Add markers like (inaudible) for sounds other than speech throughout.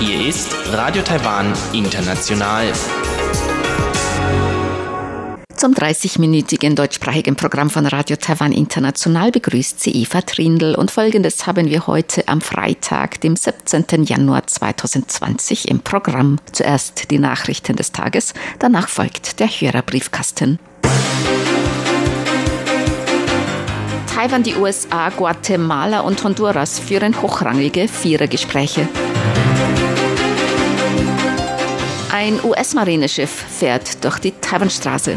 Hier ist Radio Taiwan International. Zum 30-minütigen deutschsprachigen Programm von Radio Taiwan International begrüßt sie Eva Trindl und folgendes haben wir heute am Freitag, dem 17. Januar 2020 im Programm. Zuerst die Nachrichten des Tages, danach folgt der Hörerbriefkasten. Taiwan, die USA, Guatemala und Honduras führen hochrangige Vierergespräche. Ein US-Marineschiff fährt durch die Taiwanstraße.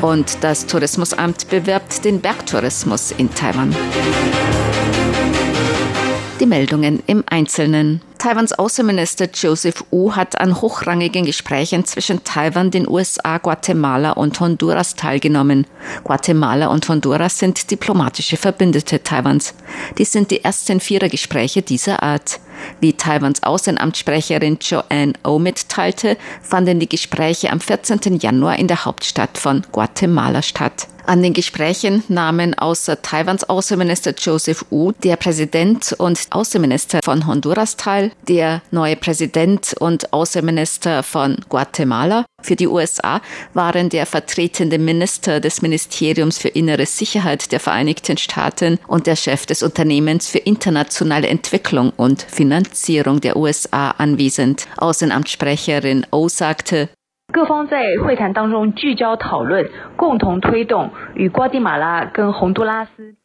Und das Tourismusamt bewirbt den Bergtourismus in Taiwan. Die Meldungen im Einzelnen. Taiwans Außenminister Joseph Wu hat an hochrangigen Gesprächen zwischen Taiwan, den USA, Guatemala und Honduras teilgenommen. Guatemala und Honduras sind diplomatische Verbündete Taiwans. Dies sind die ersten Vierergespräche dieser Art. Wie Taiwans Außenamtssprecherin Joanne O oh mitteilte, fanden die Gespräche am 14. Januar in der Hauptstadt von Guatemala statt. An den Gesprächen nahmen außer Taiwans Außenminister Joseph Wu der Präsident und Außenminister von Honduras teil, der neue Präsident und Außenminister von Guatemala. Für die USA waren der vertretende Minister des Ministeriums für innere Sicherheit der Vereinigten Staaten und der Chef des Unternehmens für internationale Entwicklung und Finanzierung der USA anwesend. Außenamtssprecherin O sagte, 各方在会谈当中聚焦讨论，共同推动与瓜地马拉跟洪都拉斯。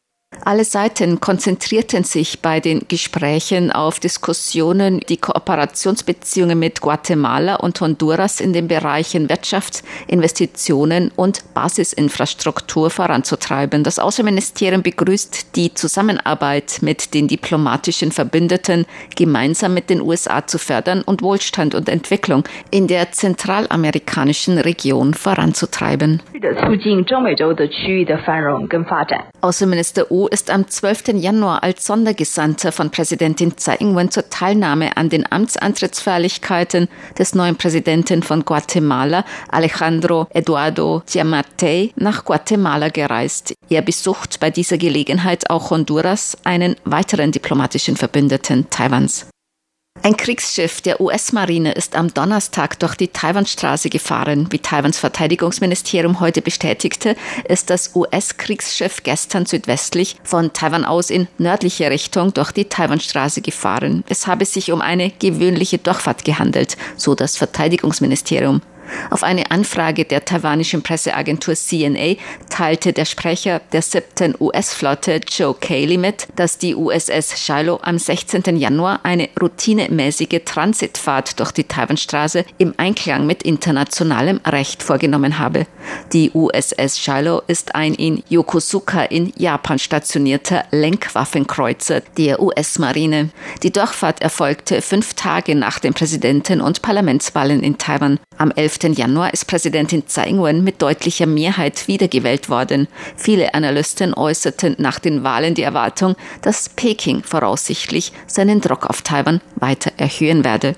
Alle Seiten konzentrierten sich bei den Gesprächen auf Diskussionen, die Kooperationsbeziehungen mit Guatemala und Honduras in den Bereichen Wirtschaft, Investitionen und Basisinfrastruktur voranzutreiben. Das Außenministerium begrüßt die Zusammenarbeit mit den diplomatischen Verbündeten, gemeinsam mit den USA zu fördern und Wohlstand und Entwicklung in der zentralamerikanischen Region voranzutreiben. Außenminister Ist am 12. Januar als Sondergesandter von Präsidentin Tsai Ing-wen zur Teilnahme an den Amtsantrittsfeierlichkeiten des neuen Präsidenten von Guatemala, Alejandro Eduardo Giammattei, nach Guatemala gereist. Er besucht bei dieser Gelegenheit auch Honduras, einen weiteren diplomatischen Verbündeten Taiwans. Ein Kriegsschiff der US-Marine ist am Donnerstag durch die Taiwanstraße gefahren. Wie Taiwans Verteidigungsministerium heute bestätigte, ist das US-Kriegsschiff gestern südwestlich von Taiwan aus in nördliche Richtung durch die Taiwanstraße gefahren. Es habe sich um eine gewöhnliche Durchfahrt gehandelt, so das Verteidigungsministerium. Auf eine Anfrage der taiwanischen Presseagentur CNA teilte der Sprecher der siebten US-Flotte Joe Cayley mit, dass die USS Shiloh am 16. Januar eine routinemäßige Transitfahrt durch die Taiwanstraße im Einklang mit internationalem Recht vorgenommen habe. Die USS Shiloh ist ein in Yokosuka in Japan stationierter Lenkwaffenkreuzer der US-Marine. Die Durchfahrt erfolgte fünf Tage nach den Präsidenten- und Parlamentswahlen in Taiwan. Am 11. Januar ist Präsidentin Tsai Ing-wen mit deutlicher Mehrheit wiedergewählt worden. Viele Analysten äußerten nach den Wahlen die Erwartung, dass Peking voraussichtlich seinen Druck auf Taiwan weiter erhöhen werde.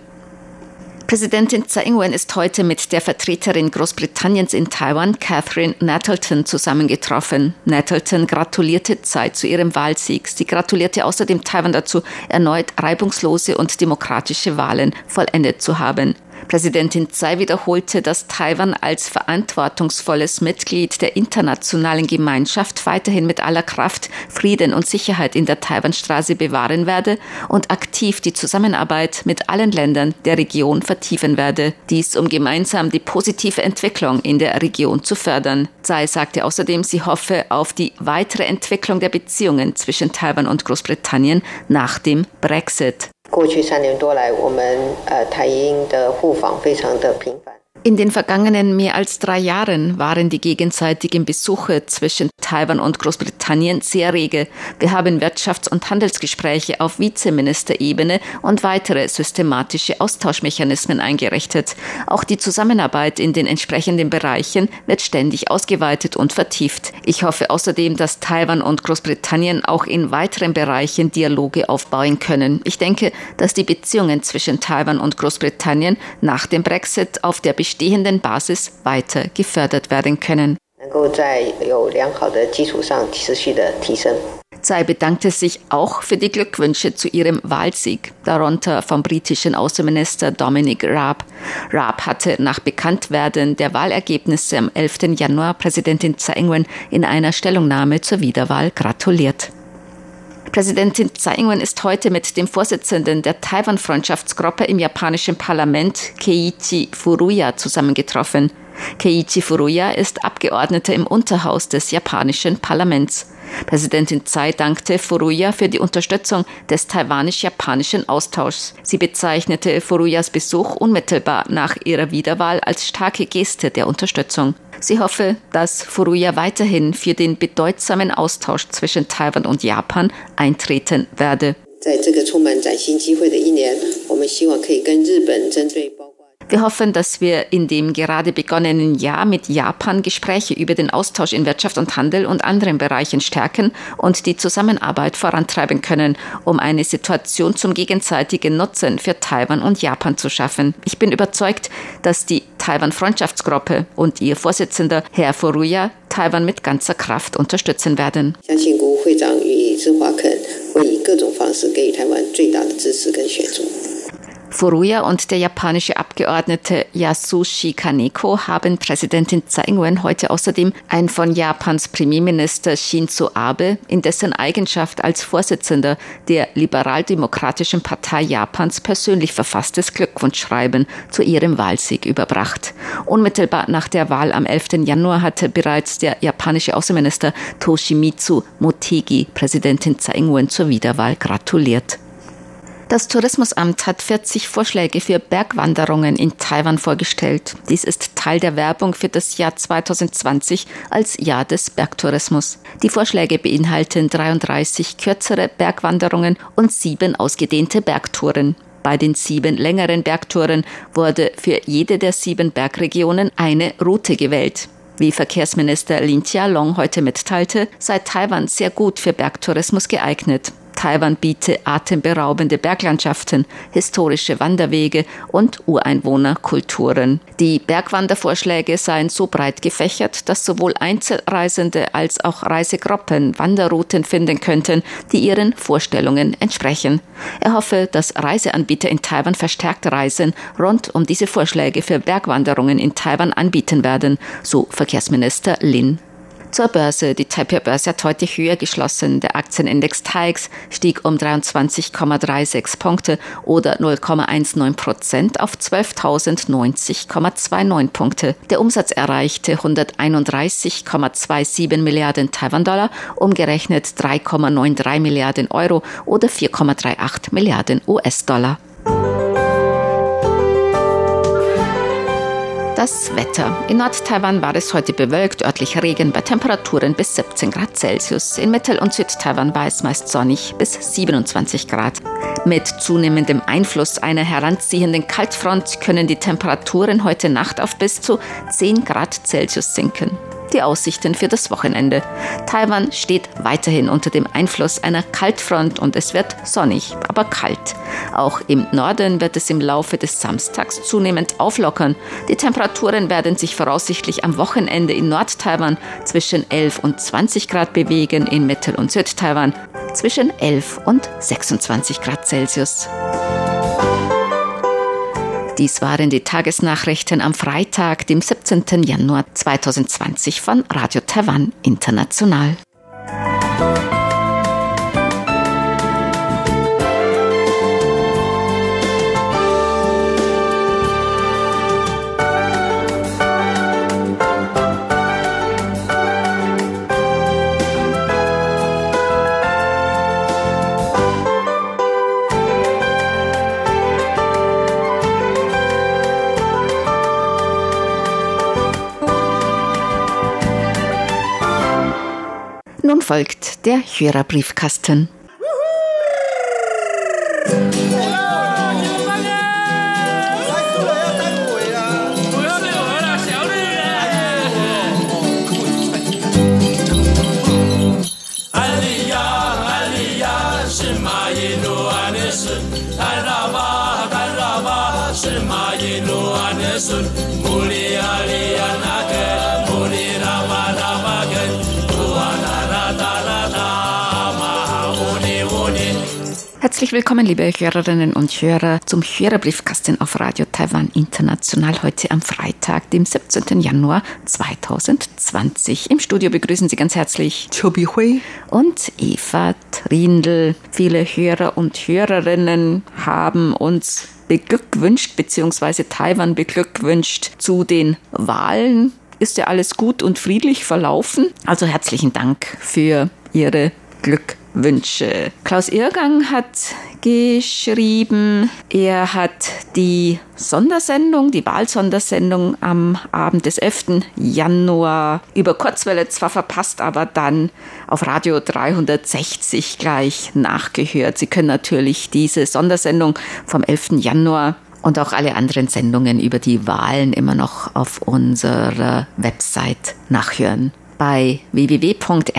Präsidentin Tsai Ing-wen ist heute mit der Vertreterin Großbritanniens in Taiwan, Catherine Nettleton, zusammengetroffen. Nettleton gratulierte Tsai zu ihrem Wahlsieg. Sie gratulierte außerdem Taiwan dazu, erneut reibungslose und demokratische Wahlen vollendet zu haben. Präsidentin Tsai wiederholte, dass Taiwan als verantwortungsvolles Mitglied der internationalen Gemeinschaft weiterhin mit aller Kraft Frieden und Sicherheit in der Taiwanstraße bewahren werde und aktiv die Zusammenarbeit mit allen Ländern der Region vertiefen werde. Dies, um gemeinsam die positive Entwicklung in der Region zu fördern. Tsai sagte außerdem, sie hoffe auf die weitere Entwicklung der Beziehungen zwischen Taiwan und Großbritannien nach dem Brexit. 过去三年多来，我们呃台英的互访非常的频繁。In den vergangenen mehr als drei Jahren waren die gegenseitigen Besuche zwischen Taiwan und Großbritannien sehr rege. Wir haben Wirtschafts- und Handelsgespräche auf Vizeministerebene und weitere systematische Austauschmechanismen eingerichtet. Auch die Zusammenarbeit in den entsprechenden Bereichen wird ständig ausgeweitet und vertieft. Ich hoffe außerdem, dass Taiwan und Großbritannien auch in weiteren Bereichen Dialoge aufbauen können. Ich denke, dass die Beziehungen zwischen Taiwan und Großbritannien nach dem Brexit auf der bestehenden Basis weiter gefördert werden können. Tsai bedankte sich auch für die Glückwünsche zu ihrem Wahlsieg, darunter vom britischen Außenminister Dominic Raab. Raab hatte nach Bekanntwerden der Wahlergebnisse am 11. Januar Präsidentin Tsai Ing-wen in einer Stellungnahme zur Wiederwahl gratuliert. Präsidentin Tsai Ing-wen ist heute mit dem Vorsitzenden der Taiwan-Freundschaftsgruppe im japanischen Parlament, Keiichi Furuya, zusammengetroffen. Keiichi Furuya ist Abgeordneter im Unterhaus des japanischen Parlaments. Präsidentin Tsai dankte Furuya für die Unterstützung des taiwanisch-japanischen Austauschs. Sie bezeichnete Furuyas Besuch unmittelbar nach ihrer Wiederwahl als starke Geste der Unterstützung. Sie hoffe, dass Furuya weiterhin für den bedeutsamen Austausch zwischen Taiwan und Japan eintreten werde. Wir hoffen, dass wir in dem gerade begonnenen Jahr mit Japan Gespräche über den Austausch in Wirtschaft und Handel und anderen Bereichen stärken und die Zusammenarbeit vorantreiben können, um eine Situation zum gegenseitigen Nutzen für Taiwan und Japan zu schaffen. Ich bin überzeugt, dass die Taiwan-Freundschaftsgruppe und ihr Vorsitzender Herr Furuya Taiwan mit ganzer Kraft unterstützen werden. Ich Furuya und der japanische Abgeordnete Yasushi Kaneko haben Präsidentin Tsai Ing-wen heute außerdem ein von Japans Premierminister Shinzo Abe in dessen Eigenschaft als Vorsitzender der Liberaldemokratischen Partei Japans persönlich verfasstes Glückwunschschreiben zu ihrem Wahlsieg überbracht. Unmittelbar nach der Wahl am 11. Januar hatte bereits der japanische Außenminister Toshimitsu Motegi Präsidentin Tsai Ing-wen zur Wiederwahl gratuliert. Das Tourismusamt hat 40 Vorschläge für Bergwanderungen in Taiwan vorgestellt. Dies ist Teil der Werbung für das Jahr 2020 als Jahr des Bergtourismus. Die Vorschläge beinhalten 33 kürzere Bergwanderungen und sieben ausgedehnte Bergtouren. Bei den sieben längeren Bergtouren wurde für jede der sieben Bergregionen eine Route gewählt. Wie Verkehrsminister Lin Chia-long heute mitteilte, sei Taiwan sehr gut für Bergtourismus geeignet. Taiwan biete atemberaubende Berglandschaften, historische Wanderwege und Ureinwohnerkulturen. Die Bergwandervorschläge seien so breit gefächert, dass sowohl Einzelreisende als auch Reisegruppen Wanderrouten finden könnten, die ihren Vorstellungen entsprechen. Er hoffe, dass Reiseanbieter in Taiwan verstärkt Reisen rund um diese Vorschläge für Bergwanderungen in Taiwan anbieten werden, so Verkehrsminister Lin zur Börse. Die Taipei-Börse hat heute höher geschlossen. Der Aktienindex TAIX stieg um 23,36 Punkte oder 0,19 Prozent auf 12.090,29 Punkte. Der Umsatz erreichte 131,27 Milliarden Taiwan-Dollar, umgerechnet 3,93 Milliarden Euro oder 4,38 Milliarden US-Dollar. Das Wetter. In Nord-Taiwan war es heute bewölkt, örtlich Regen bei Temperaturen bis 17 Grad Celsius. In Mittel- und Südtaiwan war es meist sonnig bis 27 Grad. Mit zunehmendem Einfluss einer heranziehenden Kaltfront können die Temperaturen heute Nacht auf bis zu 10 Grad Celsius sinken die Aussichten für das Wochenende. Taiwan steht weiterhin unter dem Einfluss einer Kaltfront und es wird sonnig, aber kalt. Auch im Norden wird es im Laufe des Samstags zunehmend auflockern. Die Temperaturen werden sich voraussichtlich am Wochenende in Nord-Taiwan zwischen 11 und 20 Grad bewegen, in Mittel- und Süd-Taiwan zwischen 11 und 26 Grad Celsius. Dies waren die Tagesnachrichten am Freitag, dem 17. Januar 2020 von Radio Taiwan International. Folgt der Hörerbriefkasten. Herzlich willkommen, liebe Hörerinnen und Hörer, zum Hörerbriefkasten auf Radio Taiwan International heute am Freitag, dem 17. Januar 2020. Im Studio begrüßen Sie ganz herzlich Chobi Hui und Eva Trindl. Viele Hörer und Hörerinnen haben uns beglückwünscht bzw. Taiwan beglückwünscht zu den Wahlen. Ist ja alles gut und friedlich verlaufen. Also herzlichen Dank für Ihre Glückwünsche. Wünsche. Klaus Irrgang hat geschrieben, er hat die Sondersendung, die Wahlsondersendung am Abend des 11. Januar über Kurzwelle zwar verpasst, aber dann auf Radio 360 gleich nachgehört. Sie können natürlich diese Sondersendung vom 11. Januar und auch alle anderen Sendungen über die Wahlen immer noch auf unserer Website nachhören bei www.rti.org.tv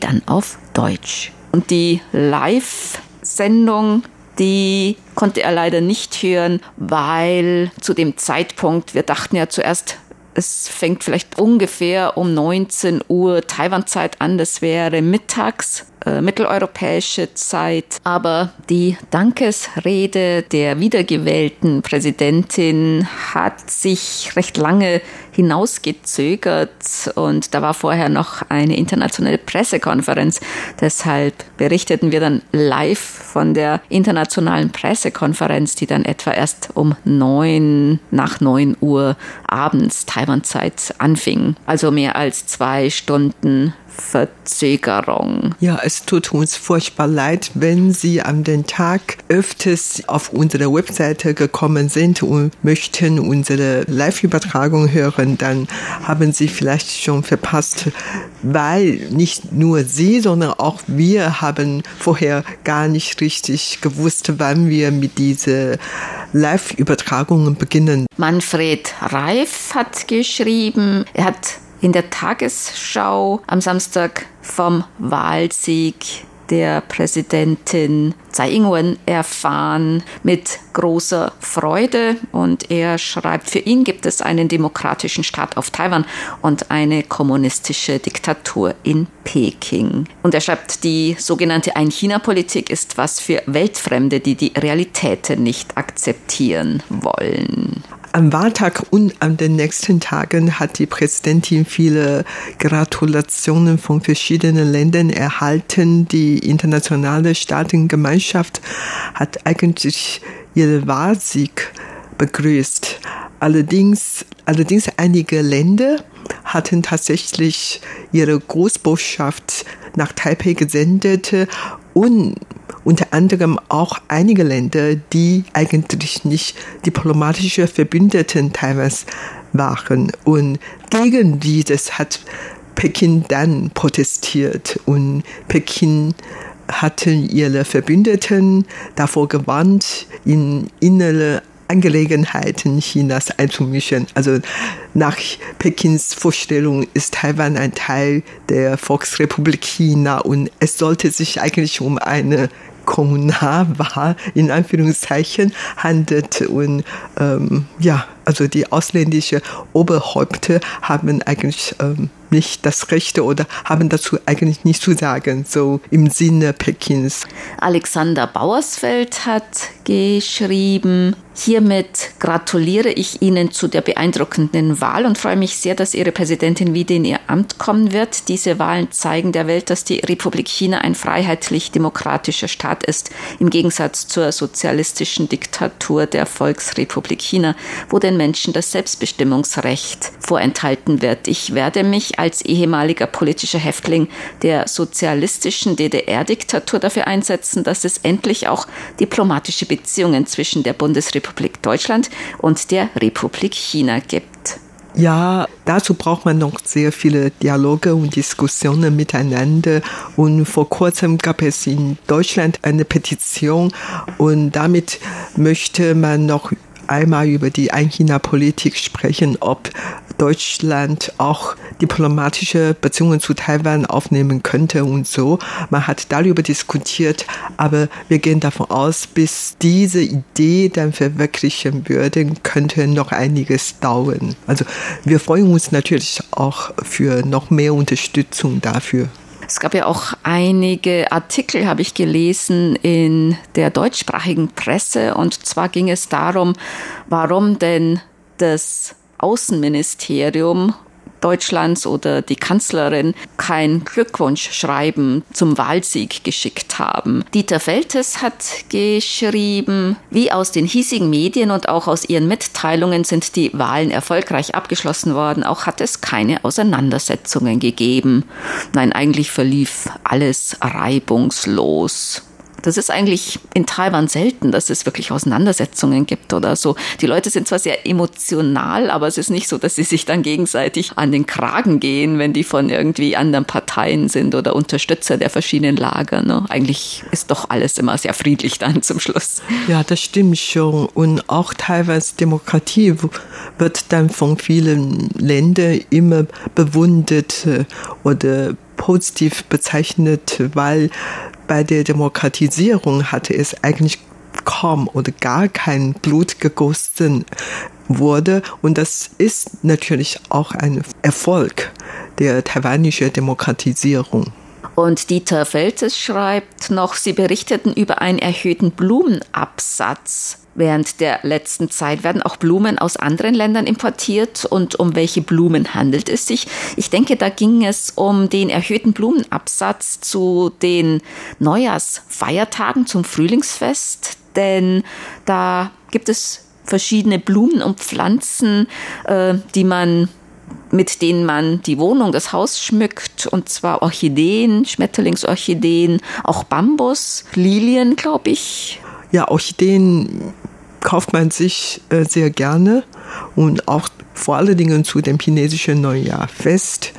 dann auf Deutsch. Und die Live-Sendung, die konnte er leider nicht hören, weil zu dem Zeitpunkt, wir dachten ja zuerst, es fängt vielleicht ungefähr um 19 Uhr Taiwan-Zeit an, das wäre mittags äh, mitteleuropäische Zeit. Aber die Dankesrede der wiedergewählten Präsidentin hat sich recht lange hinausgezögert und da war vorher noch eine internationale Pressekonferenz. Deshalb berichteten wir dann live von der internationalen Pressekonferenz, die dann etwa erst um neun, nach neun Uhr abends Taiwan-Zeit anfing. Also mehr als zwei Stunden Verzögerung. Ja, es tut uns furchtbar leid, wenn Sie an den Tag öfters auf unsere Webseite gekommen sind und möchten unsere Live-Übertragung hören, dann haben Sie vielleicht schon verpasst, weil nicht nur Sie, sondern auch wir haben vorher gar nicht richtig gewusst, wann wir mit dieser Live-Übertragungen beginnen. Manfred Reif hat geschrieben, er hat in der Tagesschau am Samstag vom Wahlsieg der Präsidentin Tsai Ing-wen erfahren mit großer Freude und er schreibt, für ihn gibt es einen demokratischen Staat auf Taiwan und eine kommunistische Diktatur in Peking. Und er schreibt, die sogenannte Ein-China-Politik ist was für Weltfremde, die die Realitäten nicht akzeptieren wollen. Am Wahltag und an den nächsten Tagen hat die Präsidentin viele Gratulationen von verschiedenen Ländern erhalten. Die internationale Staatengemeinschaft hat eigentlich ihren Wahlsieg begrüßt. Allerdings, allerdings einige Länder hatten tatsächlich ihre Großbotschaft nach Taipei gesendet und unter anderem auch einige Länder, die eigentlich nicht diplomatische Verbündeten Taiwans waren. Und gegen dieses hat Peking dann protestiert und Peking hatten ihre Verbündeten davor gewarnt, in innere Angelegenheiten Chinas einzumischen. Also nach Pekins Vorstellung ist Taiwan ein Teil der Volksrepublik China und es sollte sich eigentlich um eine Kommunalwahl in Anführungszeichen handelt und ähm, ja, also die ausländische Oberhäupter haben eigentlich ähm, nicht das Recht oder haben dazu eigentlich nichts zu sagen, so im Sinne Pekins. Alexander Bauersfeld hat geschrieben, hiermit gratuliere ich Ihnen zu der beeindruckenden Wahl und freue mich sehr, dass Ihre Präsidentin wieder in ihr Amt kommen wird. Diese Wahlen zeigen der Welt, dass die Republik China ein freiheitlich-demokratischer Staat ist, im Gegensatz zur sozialistischen Diktatur der Volksrepublik China, wo den Menschen das Selbstbestimmungsrecht vorenthalten wird. Ich werde mich als ehemaliger politischer Häftling der sozialistischen DDR-Diktatur dafür einsetzen, dass es endlich auch diplomatische Beziehungen zwischen der Bundesrepublik Deutschland und der Republik China gibt. Ja, dazu braucht man noch sehr viele Dialoge und Diskussionen miteinander. Und vor kurzem gab es in Deutschland eine Petition und damit möchte man noch einmal über die Ein-China-Politik sprechen, ob Deutschland auch diplomatische Beziehungen zu Taiwan aufnehmen könnte und so. Man hat darüber diskutiert, aber wir gehen davon aus, bis diese Idee dann verwirklichen würde, könnte noch einiges dauern. Also wir freuen uns natürlich auch für noch mehr Unterstützung dafür. Es gab ja auch einige Artikel, habe ich gelesen, in der deutschsprachigen Presse. Und zwar ging es darum, warum denn das Außenministerium Deutschlands oder die Kanzlerin kein Glückwunschschreiben zum Wahlsieg geschickt haben. Dieter Feltes hat geschrieben, wie aus den hiesigen Medien und auch aus ihren Mitteilungen sind die Wahlen erfolgreich abgeschlossen worden. Auch hat es keine Auseinandersetzungen gegeben. Nein, eigentlich verlief alles reibungslos das ist eigentlich in Taiwan selten, dass es wirklich Auseinandersetzungen gibt oder so. Die Leute sind zwar sehr emotional, aber es ist nicht so, dass sie sich dann gegenseitig an den Kragen gehen, wenn die von irgendwie anderen Parteien sind oder Unterstützer der verschiedenen Lager. Ne? Eigentlich ist doch alles immer sehr friedlich dann zum Schluss. Ja, das stimmt schon. Und auch Taiwans Demokratie wird dann von vielen Ländern immer bewundert äh, oder positiv bezeichnet, weil bei der Demokratisierung hatte es eigentlich kaum oder gar kein Blut gegossen wurde. Und das ist natürlich auch ein Erfolg der taiwanischen Demokratisierung. Und Dieter Feltes schreibt noch, sie berichteten über einen erhöhten Blumenabsatz Während der letzten Zeit werden auch Blumen aus anderen Ländern importiert und um welche Blumen handelt es sich? Ich denke, da ging es um den erhöhten Blumenabsatz zu den Neujahrsfeiertagen zum Frühlingsfest, denn da gibt es verschiedene Blumen und Pflanzen, äh, die man mit denen man die Wohnung, das Haus schmückt, und zwar Orchideen, Schmetterlingsorchideen, auch Bambus, Lilien, glaube ich. Ja, Orchideen kauft man sich äh, sehr gerne und auch vor allen Dingen zu dem chinesischen Neujahrfest.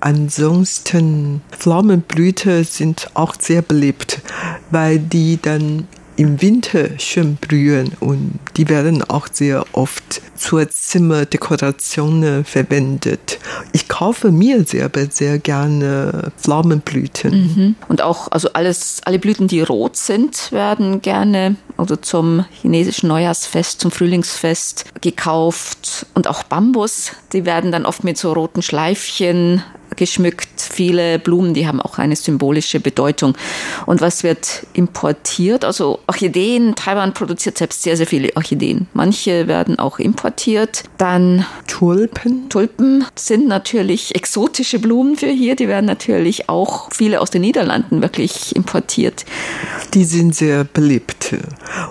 Ansonsten Pflaumenblüte sind auch sehr beliebt, weil die dann im Winter schön blühen und die werden auch sehr oft zur Zimmerdekoration verwendet. Ich kaufe mir selber sehr gerne Pflaumenblüten. Mhm. Und auch, also alles, alle Blüten, die rot sind, werden gerne also zum chinesischen Neujahrsfest, zum Frühlingsfest gekauft. Und auch Bambus, die werden dann oft mit so roten Schleifchen geschmückt. Viele Blumen, die haben auch eine symbolische Bedeutung. Und was wird importiert? Also Orchideen. Taiwan produziert selbst sehr, sehr viele Orchideen. Manche werden auch importiert. Dann Tulpen. Tulpen sind natürlich exotische Blumen für hier. Die werden natürlich auch viele aus den Niederlanden wirklich importiert. Die sind sehr beliebt.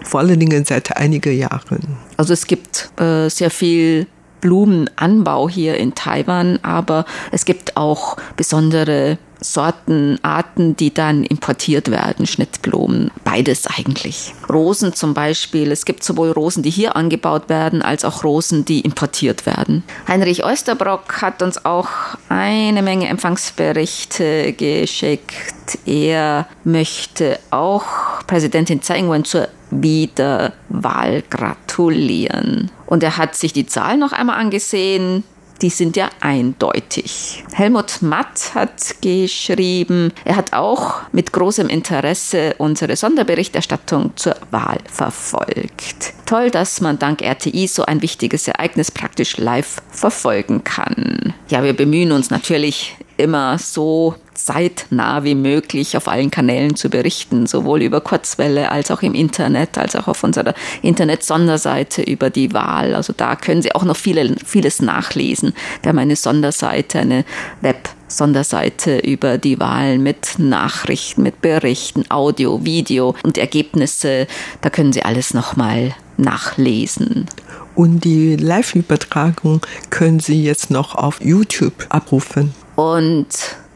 Vor allen Dingen seit einigen Jahren. Also es gibt äh, sehr viel Blumenanbau hier in Taiwan, aber es gibt auch besondere Sorten, Arten, die dann importiert werden, Schnittblumen, beides eigentlich. Rosen zum Beispiel, es gibt sowohl Rosen, die hier angebaut werden, als auch Rosen, die importiert werden. Heinrich Oesterbrock hat uns auch eine Menge Empfangsberichte geschickt. Er möchte auch Präsidentin Tsai Ing-wen zur Wiederwahl gratulieren. Und er hat sich die Zahlen noch einmal angesehen die sind ja eindeutig. Helmut Matt hat geschrieben, er hat auch mit großem Interesse unsere Sonderberichterstattung zur Wahl verfolgt. Toll, dass man dank RTI so ein wichtiges Ereignis praktisch live verfolgen kann. Ja, wir bemühen uns natürlich immer so zeitnah wie möglich auf allen Kanälen zu berichten, sowohl über Kurzwelle als auch im Internet, als auch auf unserer Internet-Sonderseite über die Wahl. Also da können Sie auch noch viele, vieles nachlesen. Wir haben eine Sonderseite, eine Web Sonderseite über die Wahl mit Nachrichten, mit Berichten, Audio, Video und Ergebnisse. Da können Sie alles nochmal nachlesen. Und die Live-Übertragung können Sie jetzt noch auf YouTube abrufen. Und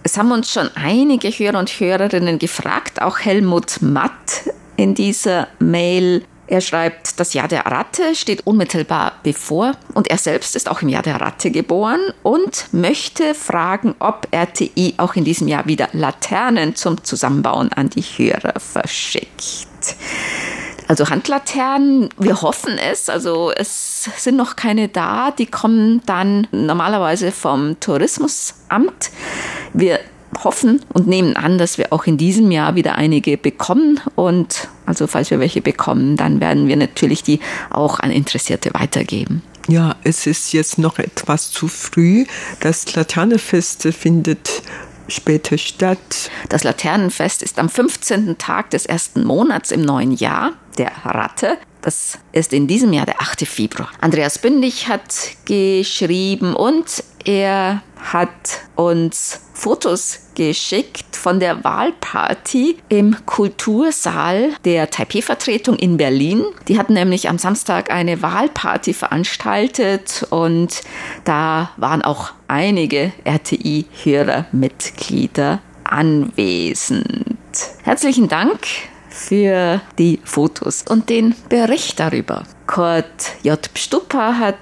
es haben uns schon einige Hörer und Hörerinnen gefragt, auch Helmut Matt in dieser Mail. Er schreibt, das Jahr der Ratte steht unmittelbar bevor und er selbst ist auch im Jahr der Ratte geboren und möchte fragen, ob RTI auch in diesem Jahr wieder Laternen zum Zusammenbauen an die Hörer verschickt. Also Handlaternen, wir hoffen es. Also es sind noch keine da. Die kommen dann normalerweise vom Tourismusamt. Wir hoffen und nehmen an, dass wir auch in diesem Jahr wieder einige bekommen. Und also falls wir welche bekommen, dann werden wir natürlich die auch an Interessierte weitergeben. Ja, es ist jetzt noch etwas zu früh. Das Laternefest findet später statt. Das Laternenfest ist am 15. Tag des ersten Monats im neuen Jahr, der Ratte. Das ist in diesem Jahr der 8. Februar. Andreas Bündig hat geschrieben und er hat uns Fotos geschickt von der Wahlparty im Kultursaal der Taipei-Vertretung in Berlin. Die hatten nämlich am Samstag eine Wahlparty veranstaltet und da waren auch einige RTI-Hörermitglieder anwesend. Herzlichen Dank für die Fotos und den Bericht darüber. Kurt J. Pstupa hat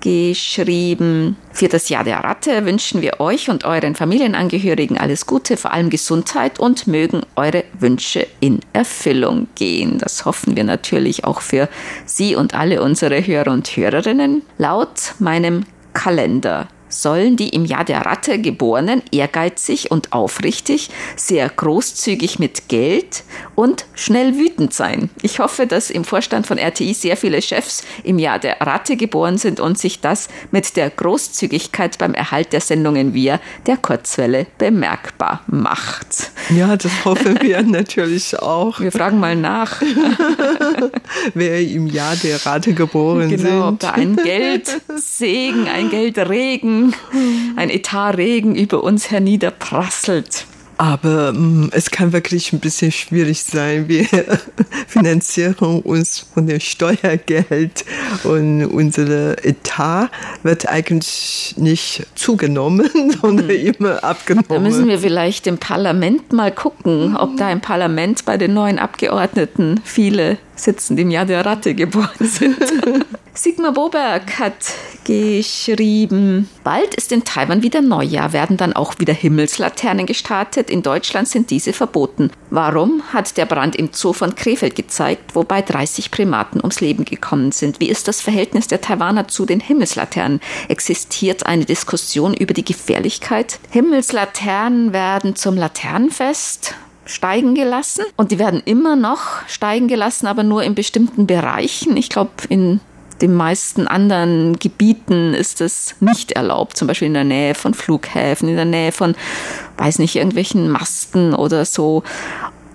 geschrieben, für das Jahr der Ratte wünschen wir euch und euren Familienangehörigen alles Gute, vor allem Gesundheit und mögen eure Wünsche in Erfüllung gehen. Das hoffen wir natürlich auch für Sie und alle unsere Hörer und Hörerinnen. Laut meinem Kalender sollen die im Jahr der Ratte geborenen ehrgeizig und aufrichtig, sehr großzügig mit Geld und schnell wütend sein. Ich hoffe, dass im Vorstand von RTI sehr viele Chefs im Jahr der Ratte geboren sind und sich das mit der Großzügigkeit beim Erhalt der Sendungen via der Kurzwelle bemerkbar macht. Ja, das hoffen (laughs) wir natürlich auch. Wir fragen mal nach, (laughs) wer im Jahr der Ratte geboren genau, sind. Ob da ein Geldsegen, ein (laughs) Geldregen, ein Etatregen über uns herniederprasselt. Aber mh, es kann wirklich ein bisschen schwierig sein. Wir (laughs) finanzieren uns von dem Steuergeld und unser Etat wird eigentlich nicht zugenommen, (laughs) sondern immer abgenommen. Da müssen wir vielleicht im Parlament mal gucken, ob da im Parlament bei den neuen Abgeordneten viele sitzen, die im Jahr der Ratte geboren sind. (laughs) Sigmar Boberg hat geschrieben, bald ist in Taiwan wieder Neujahr, werden dann auch wieder Himmelslaternen gestartet. In Deutschland sind diese verboten. Warum hat der Brand im Zoo von Krefeld gezeigt, wobei 30 Primaten ums Leben gekommen sind? Wie ist das Verhältnis der Taiwaner zu den Himmelslaternen? Existiert eine Diskussion über die Gefährlichkeit? Himmelslaternen werden zum Laternenfest steigen gelassen und die werden immer noch steigen gelassen, aber nur in bestimmten Bereichen. Ich glaube, in den meisten anderen Gebieten ist es nicht erlaubt, zum Beispiel in der Nähe von Flughäfen, in der Nähe von, weiß nicht, irgendwelchen Masten oder so.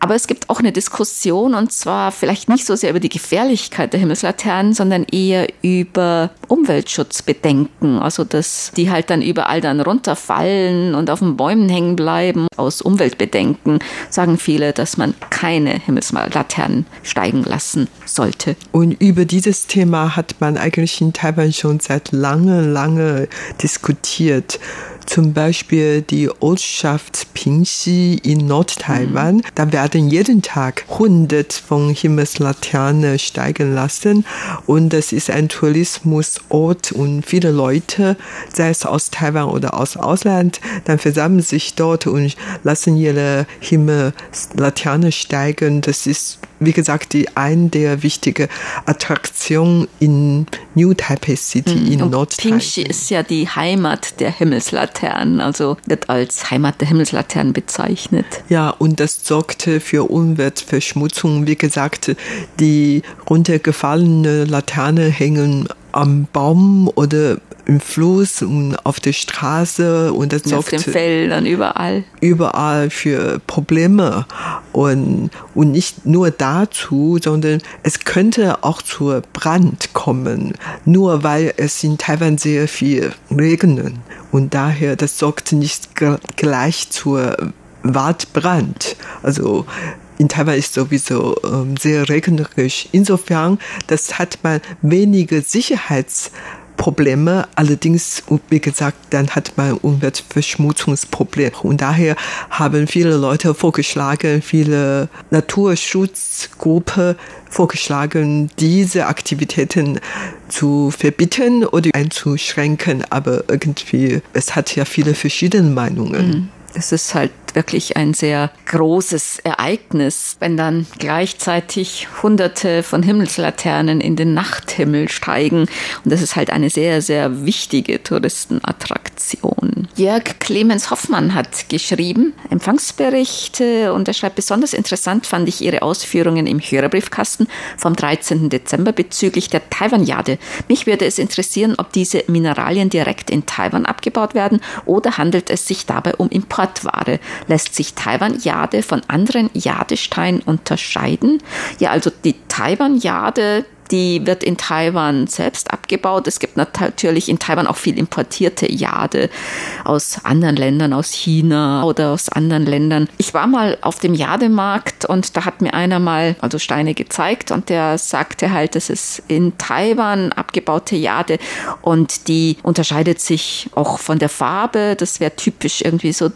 Aber es gibt auch eine Diskussion und zwar vielleicht nicht so sehr über die Gefährlichkeit der Himmelslaternen, sondern eher über Umweltschutzbedenken. Also, dass die halt dann überall dann runterfallen und auf den Bäumen hängen bleiben. Aus Umweltbedenken sagen viele, dass man keine Himmelslaternen steigen lassen sollte. Und über dieses Thema hat man eigentlich in Taiwan schon seit lange, lange diskutiert zum Beispiel die Ortschaft Pingxi in Nordtaiwan. Mhm. Da werden jeden Tag hundert von Himmelslaternen steigen lassen und das ist ein Tourismusort und viele Leute, sei es aus Taiwan oder aus Ausland, dann versammeln sich dort und lassen ihre Himmelslaternen steigen. Das ist wie gesagt, die eine der wichtigen Attraktionen in New Taipei City Mhm. in Nordtaiwan. Pingxi ist ja die Heimat der Himmelslaternen, also wird als Heimat der Himmelslaternen bezeichnet. Ja, und das sorgte für Umweltverschmutzung. Wie gesagt, die runtergefallene Laterne hängen am Baum oder im Fluss und auf der Straße und das Auf den Feldern, überall. überall für Probleme und, und nicht nur dazu, sondern es könnte auch zur Brand kommen, nur weil es in Taiwan sehr viel regnet und daher das sorgt nicht gleich zur Waldbrand. Also in Taiwan ist sowieso ähm, sehr regnerisch. Insofern, das hat man wenige Sicherheitsprobleme. Allerdings, wie gesagt, dann hat man Umweltverschmutzungsprobleme. Und daher haben viele Leute vorgeschlagen, viele Naturschutzgruppen vorgeschlagen, diese Aktivitäten zu verbieten oder einzuschränken. Aber irgendwie, es hat ja viele verschiedene Meinungen. Es ist halt wirklich ein sehr großes Ereignis, wenn dann gleichzeitig hunderte von Himmelslaternen in den Nachthimmel steigen. Und das ist halt eine sehr, sehr wichtige Touristenattraktion. Jörg Clemens Hoffmann hat geschrieben, Empfangsberichte und er schreibt, besonders interessant fand ich Ihre Ausführungen im Hörerbriefkasten vom 13. Dezember bezüglich der Taiwan-Jade. Mich würde es interessieren, ob diese Mineralien direkt in Taiwan abgebaut werden oder handelt es sich dabei um Importware? Lässt sich Taiwan-Jade von anderen Jadesteinen unterscheiden? Ja, also die Taiwan-Jade, die wird in Taiwan selbst abgebaut. Es gibt natürlich in Taiwan auch viel importierte Jade aus anderen Ländern, aus China oder aus anderen Ländern. Ich war mal auf dem Jademarkt und da hat mir einer mal also Steine gezeigt und der sagte halt, das ist in Taiwan abgebaute Jade und die unterscheidet sich auch von der Farbe. Das wäre typisch irgendwie so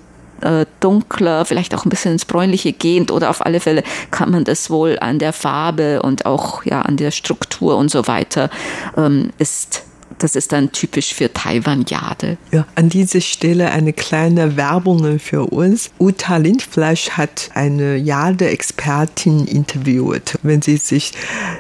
äh, dunkler, vielleicht auch ein bisschen ins Bräunliche gehend oder auf alle Fälle kann man das wohl an der Farbe und auch ja an der Struktur und so weiter ähm, ist das ist dann typisch für Taiwan-Jade. Ja, an dieser Stelle eine kleine Werbung für uns. Uta Lindfleisch hat eine Jade-Expertin interviewt. Wenn Sie sich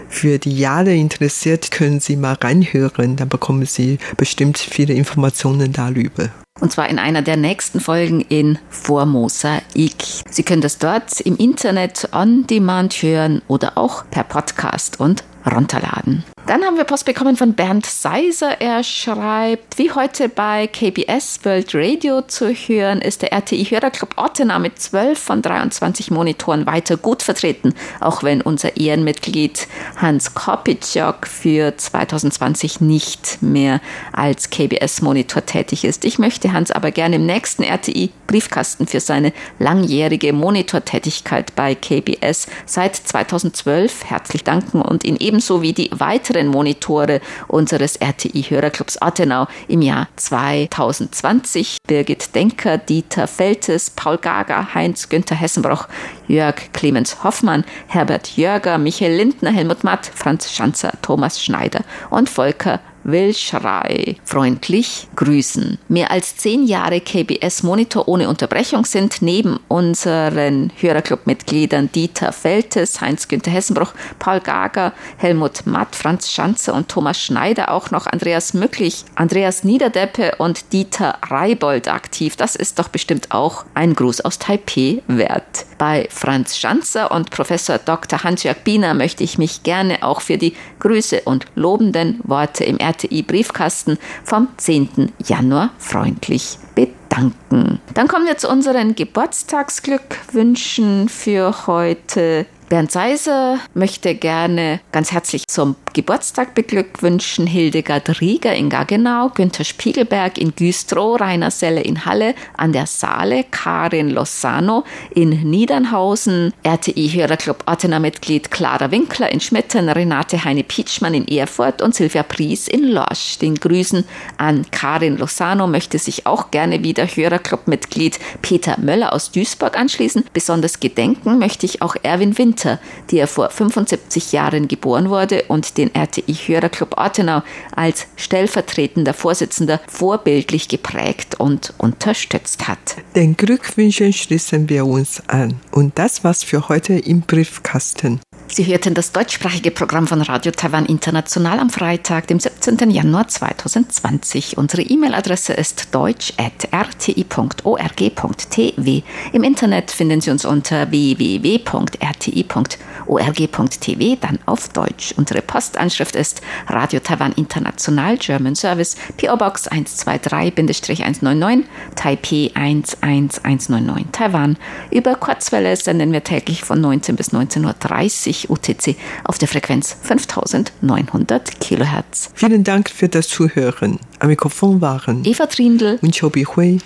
für die Jade interessiert, können Sie mal reinhören. Dann bekommen Sie bestimmt viele Informationen darüber. Und zwar in einer der nächsten Folgen in Formosa Ich. Sie können das dort im Internet on demand hören oder auch per Podcast und runterladen. Dann haben wir Post bekommen von Bernd Seiser. Er schreibt, wie heute bei KBS World Radio zu hören, ist der RTI Hörerclub Ottenau mit 12 von 23 Monitoren weiter gut vertreten, auch wenn unser Ehrenmitglied Hans Kopitschok für 2020 nicht mehr als KBS-Monitor tätig ist. Ich möchte Hans aber gerne im nächsten RTI Briefkasten für seine langjährige Monitortätigkeit bei KBS seit 2012 herzlich danken und ihn ebenso wie die weiteren Monitore unseres RTI-Hörerclubs Attenau im Jahr 2020 Birgit Denker, Dieter Feltes, Paul Gager, Heinz Günther Hessenbroch, Jörg Clemens Hoffmann, Herbert Jörger, Michael Lindner, Helmut Matt, Franz Schanzer, Thomas Schneider und Volker Wilschrei freundlich grüßen. Mehr als zehn Jahre KBS Monitor ohne Unterbrechung sind neben unseren Hörerclub-Mitgliedern Dieter Feltes, Heinz-Günther Hessenbruch, Paul Gager, Helmut Matt, Franz Schanze und Thomas Schneider auch noch Andreas Mücklich, Andreas Niederdeppe und Dieter Reibold aktiv. Das ist doch bestimmt auch ein Gruß aus Taipei wert. Bei Franz Schanzer und Professor Dr. Hans-Jörg Biener möchte ich mich gerne auch für die Grüße und lobenden Worte im RTI-Briefkasten vom 10. Januar freundlich bedanken. Dann kommen wir zu unseren Geburtstagsglückwünschen für heute. Bernd Seiser möchte gerne ganz herzlich zum Geburtstag beglückwünschen Hildegard Rieger in Gaggenau, Günter Spiegelberg in Güstrow, Rainer Selle in Halle, an der Saale, Karin Lozano in Niedernhausen, RTI-Hörerclub Attena-Mitglied Clara Winkler in Schmitten, Renate Heine-Pietschmann in Erfurt und Silvia Pries in Lorsch. Den Grüßen an Karin Lozano möchte sich auch gerne wieder Hörerclub-Mitglied Peter Möller aus Duisburg anschließen. Besonders gedenken möchte ich auch Erwin Winter Winter, er vor 75 Jahren geboren wurde und den RTI-Hörerclub Ortenau als stellvertretender Vorsitzender vorbildlich geprägt und unterstützt hat. Den Glückwünschen schließen wir uns an. Und das war's für heute im Briefkasten. Sie hörten das deutschsprachige Programm von Radio Taiwan International am Freitag, dem 17. Januar 2020. Unsere E-Mail-Adresse ist deutsch.rti.org.tw. Im Internet finden Sie uns unter www.rti.org.tv, dann auf Deutsch. Unsere Postanschrift ist Radio Taiwan International German Service, PO Box 123-199, Taipei 11199 Taiwan. Über Kurzwelle senden wir täglich von 19 bis 19.30 Uhr UTC auf der Frequenz 5900 Kilohertz. Vielen Dank für das Zuhören. Am Mikrofon waren Eva Trindl und Chobi Hui.